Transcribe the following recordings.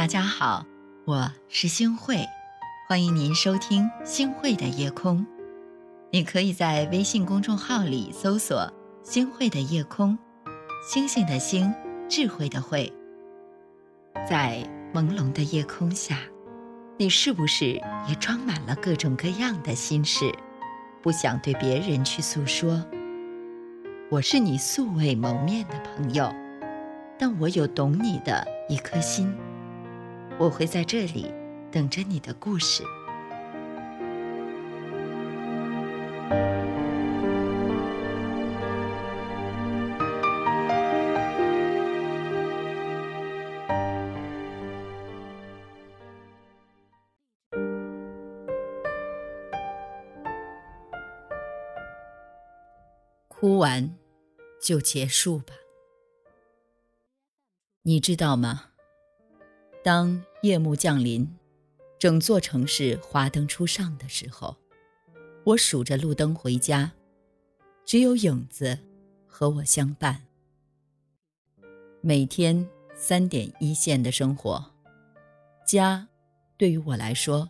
大家好，我是星慧，欢迎您收听星慧的夜空。你可以在微信公众号里搜索“星慧的夜空”，星星的星，智慧的慧。在朦胧的夜空下，你是不是也装满了各种各样的心事，不想对别人去诉说？我是你素未谋面的朋友，但我有懂你的一颗心。我会在这里等着你的故事。哭完就结束吧，你知道吗？当夜幕降临，整座城市华灯初上的时候，我数着路灯回家，只有影子和我相伴。每天三点一线的生活，家对于我来说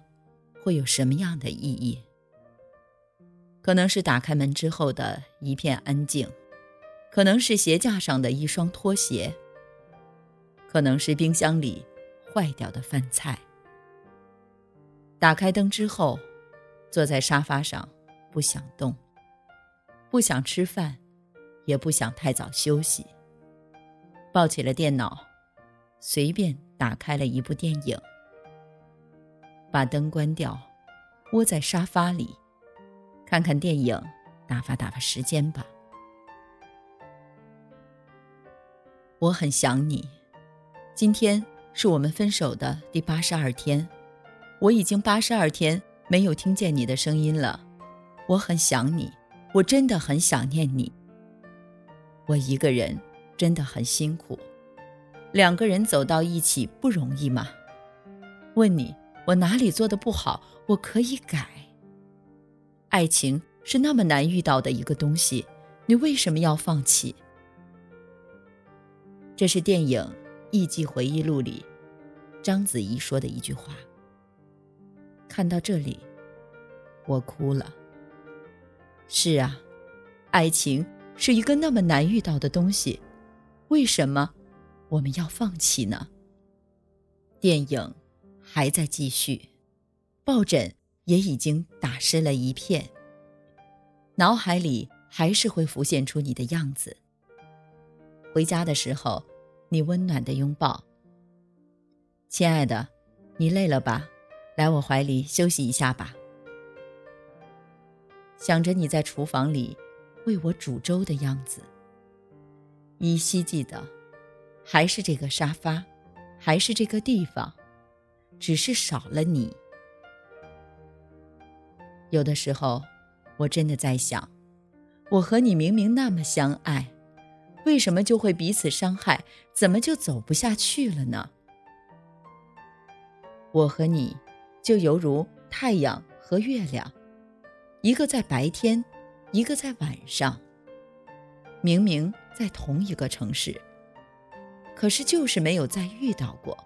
会有什么样的意义？可能是打开门之后的一片安静，可能是鞋架上的一双拖鞋，可能是冰箱里。坏掉的饭菜。打开灯之后，坐在沙发上，不想动，不想吃饭，也不想太早休息。抱起了电脑，随便打开了一部电影，把灯关掉，窝在沙发里，看看电影，打发打发时间吧。我很想你，今天。是我们分手的第八十二天，我已经八十二天没有听见你的声音了，我很想你，我真的很想念你。我一个人真的很辛苦，两个人走到一起不容易吗？问你，我哪里做的不好？我可以改。爱情是那么难遇到的一个东西，你为什么要放弃？这是电影。《艺伎回忆录》里，章子怡说的一句话。看到这里，我哭了。是啊，爱情是一个那么难遇到的东西，为什么我们要放弃呢？电影还在继续，抱枕也已经打湿了一片，脑海里还是会浮现出你的样子。回家的时候。你温暖的拥抱，亲爱的，你累了吧？来我怀里休息一下吧。想着你在厨房里为我煮粥的样子，依稀记得，还是这个沙发，还是这个地方，只是少了你。有的时候，我真的在想，我和你明明那么相爱。为什么就会彼此伤害？怎么就走不下去了呢？我和你，就犹如太阳和月亮，一个在白天，一个在晚上。明明在同一个城市，可是就是没有再遇到过。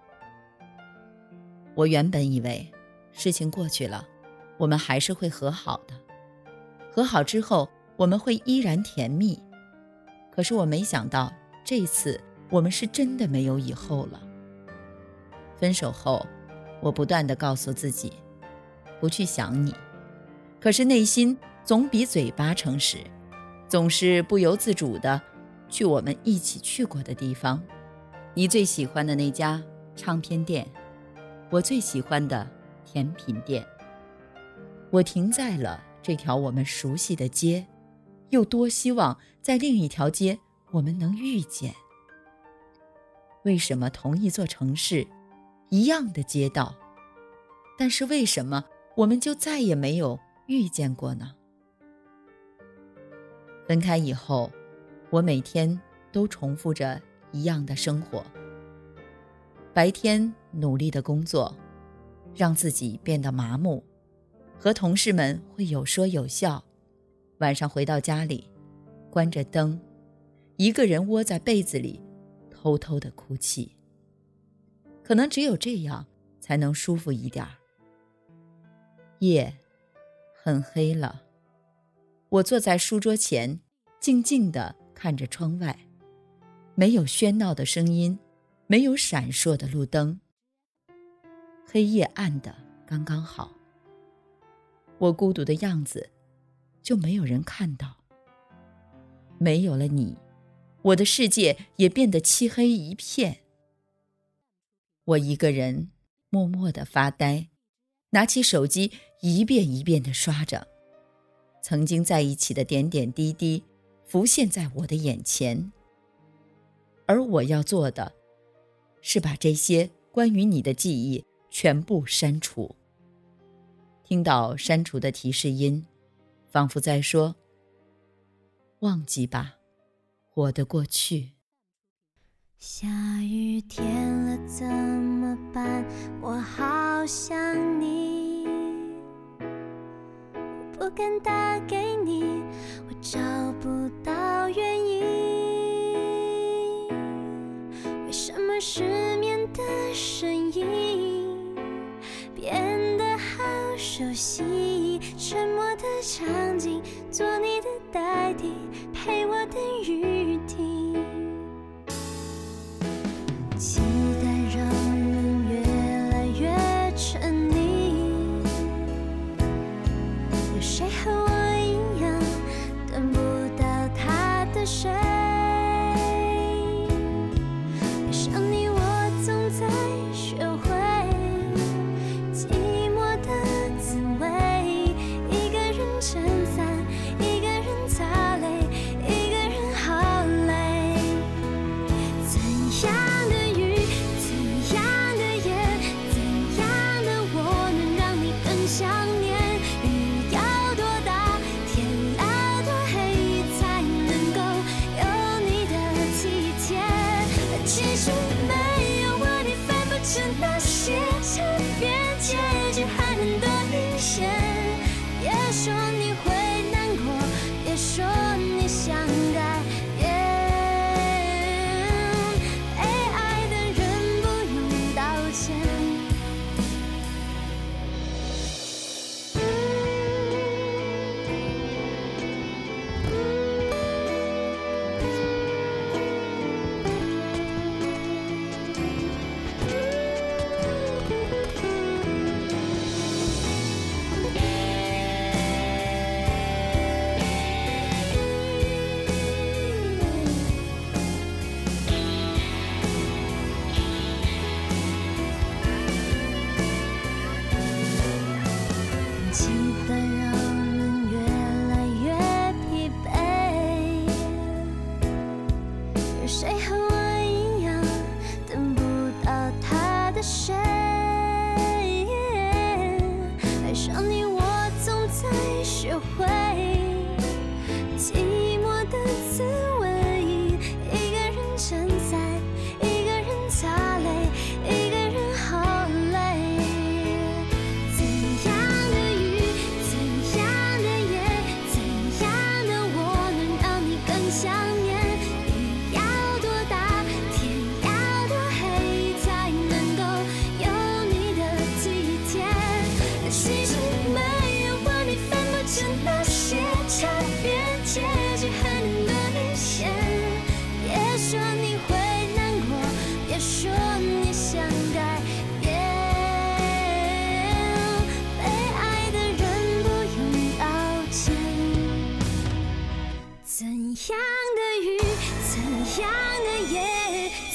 我原本以为，事情过去了，我们还是会和好的。和好之后，我们会依然甜蜜。可是我没想到，这次我们是真的没有以后了。分手后，我不断的告诉自己，不去想你，可是内心总比嘴巴诚实，总是不由自主的去我们一起去过的地方，你最喜欢的那家唱片店，我最喜欢的甜品店。我停在了这条我们熟悉的街。又多希望在另一条街我们能遇见。为什么同一座城市，一样的街道，但是为什么我们就再也没有遇见过呢？分开以后，我每天都重复着一样的生活。白天努力的工作，让自己变得麻木，和同事们会有说有笑。晚上回到家里，关着灯，一个人窝在被子里，偷偷的哭泣。可能只有这样才能舒服一点儿。夜很黑了，我坐在书桌前，静静的看着窗外，没有喧闹的声音，没有闪烁的路灯，黑夜暗的刚刚好。我孤独的样子，就没有人看到。没有了你，我的世界也变得漆黑一片。我一个人默默的发呆，拿起手机一遍一遍的刷着，曾经在一起的点点滴滴浮现在我的眼前。而我要做的，是把这些关于你的记忆全部删除。听到删除的提示音，仿佛在说：“忘记吧，我的过去。”下雨天了怎么办？我好想你，不敢打给你，我找不到原因。为什么失眠的声音变得好熟悉？沉默的场景，做你的代替，陪我等雨停。那些。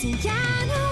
心跳呢